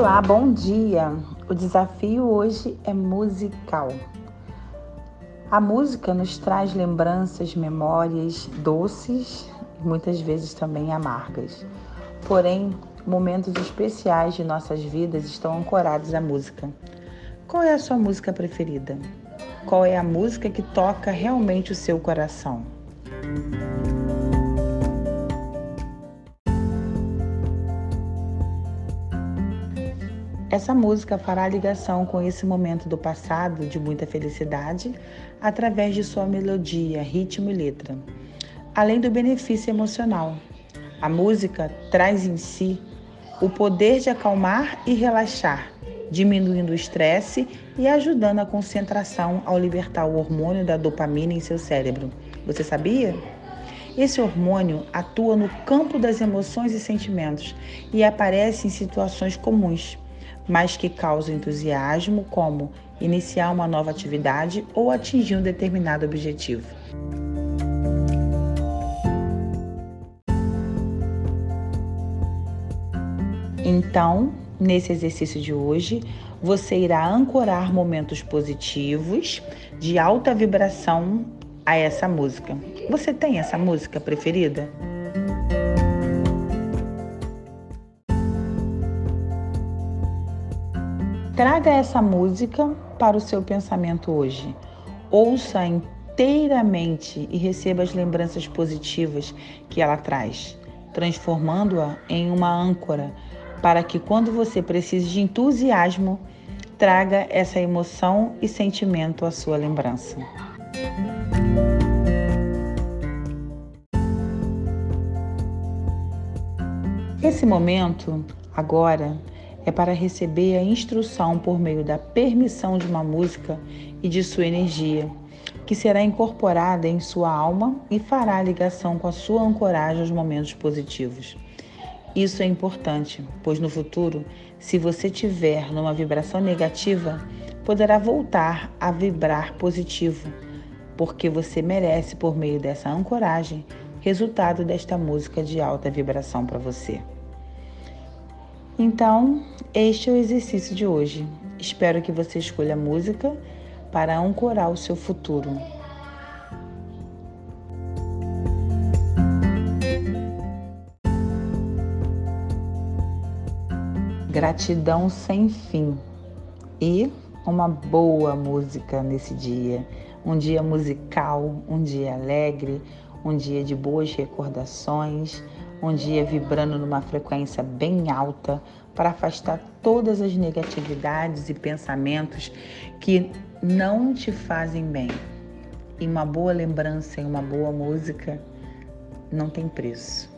Olá, bom dia! O desafio hoje é musical. A música nos traz lembranças, memórias doces e muitas vezes também amargas. Porém, momentos especiais de nossas vidas estão ancorados à música. Qual é a sua música preferida? Qual é a música que toca realmente o seu coração? Essa música fará ligação com esse momento do passado de muita felicidade através de sua melodia, ritmo e letra. Além do benefício emocional, a música traz em si o poder de acalmar e relaxar, diminuindo o estresse e ajudando a concentração ao libertar o hormônio da dopamina em seu cérebro. Você sabia? Esse hormônio atua no campo das emoções e sentimentos e aparece em situações comuns mas que causam entusiasmo, como iniciar uma nova atividade ou atingir um determinado objetivo. Então, nesse exercício de hoje, você irá ancorar momentos positivos de alta vibração a essa música. Você tem essa música preferida? Traga essa música para o seu pensamento hoje. Ouça inteiramente e receba as lembranças positivas que ela traz, transformando-a em uma âncora para que quando você precise de entusiasmo, traga essa emoção e sentimento à sua lembrança. Esse momento, agora, é para receber a instrução por meio da permissão de uma música e de sua energia, que será incorporada em sua alma e fará ligação com a sua ancoragem aos momentos positivos. Isso é importante, pois no futuro, se você tiver numa vibração negativa, poderá voltar a vibrar positivo, porque você merece, por meio dessa ancoragem, resultado desta música de alta vibração para você. Então, este é o exercício de hoje. Espero que você escolha a música para ancorar o seu futuro. Gratidão sem fim e uma boa música nesse dia. Um dia musical, um dia alegre, um dia de boas recordações, um dia vibrando numa frequência bem alta para afastar todas as negatividades e pensamentos que não te fazem bem. E uma boa lembrança e uma boa música não tem preço.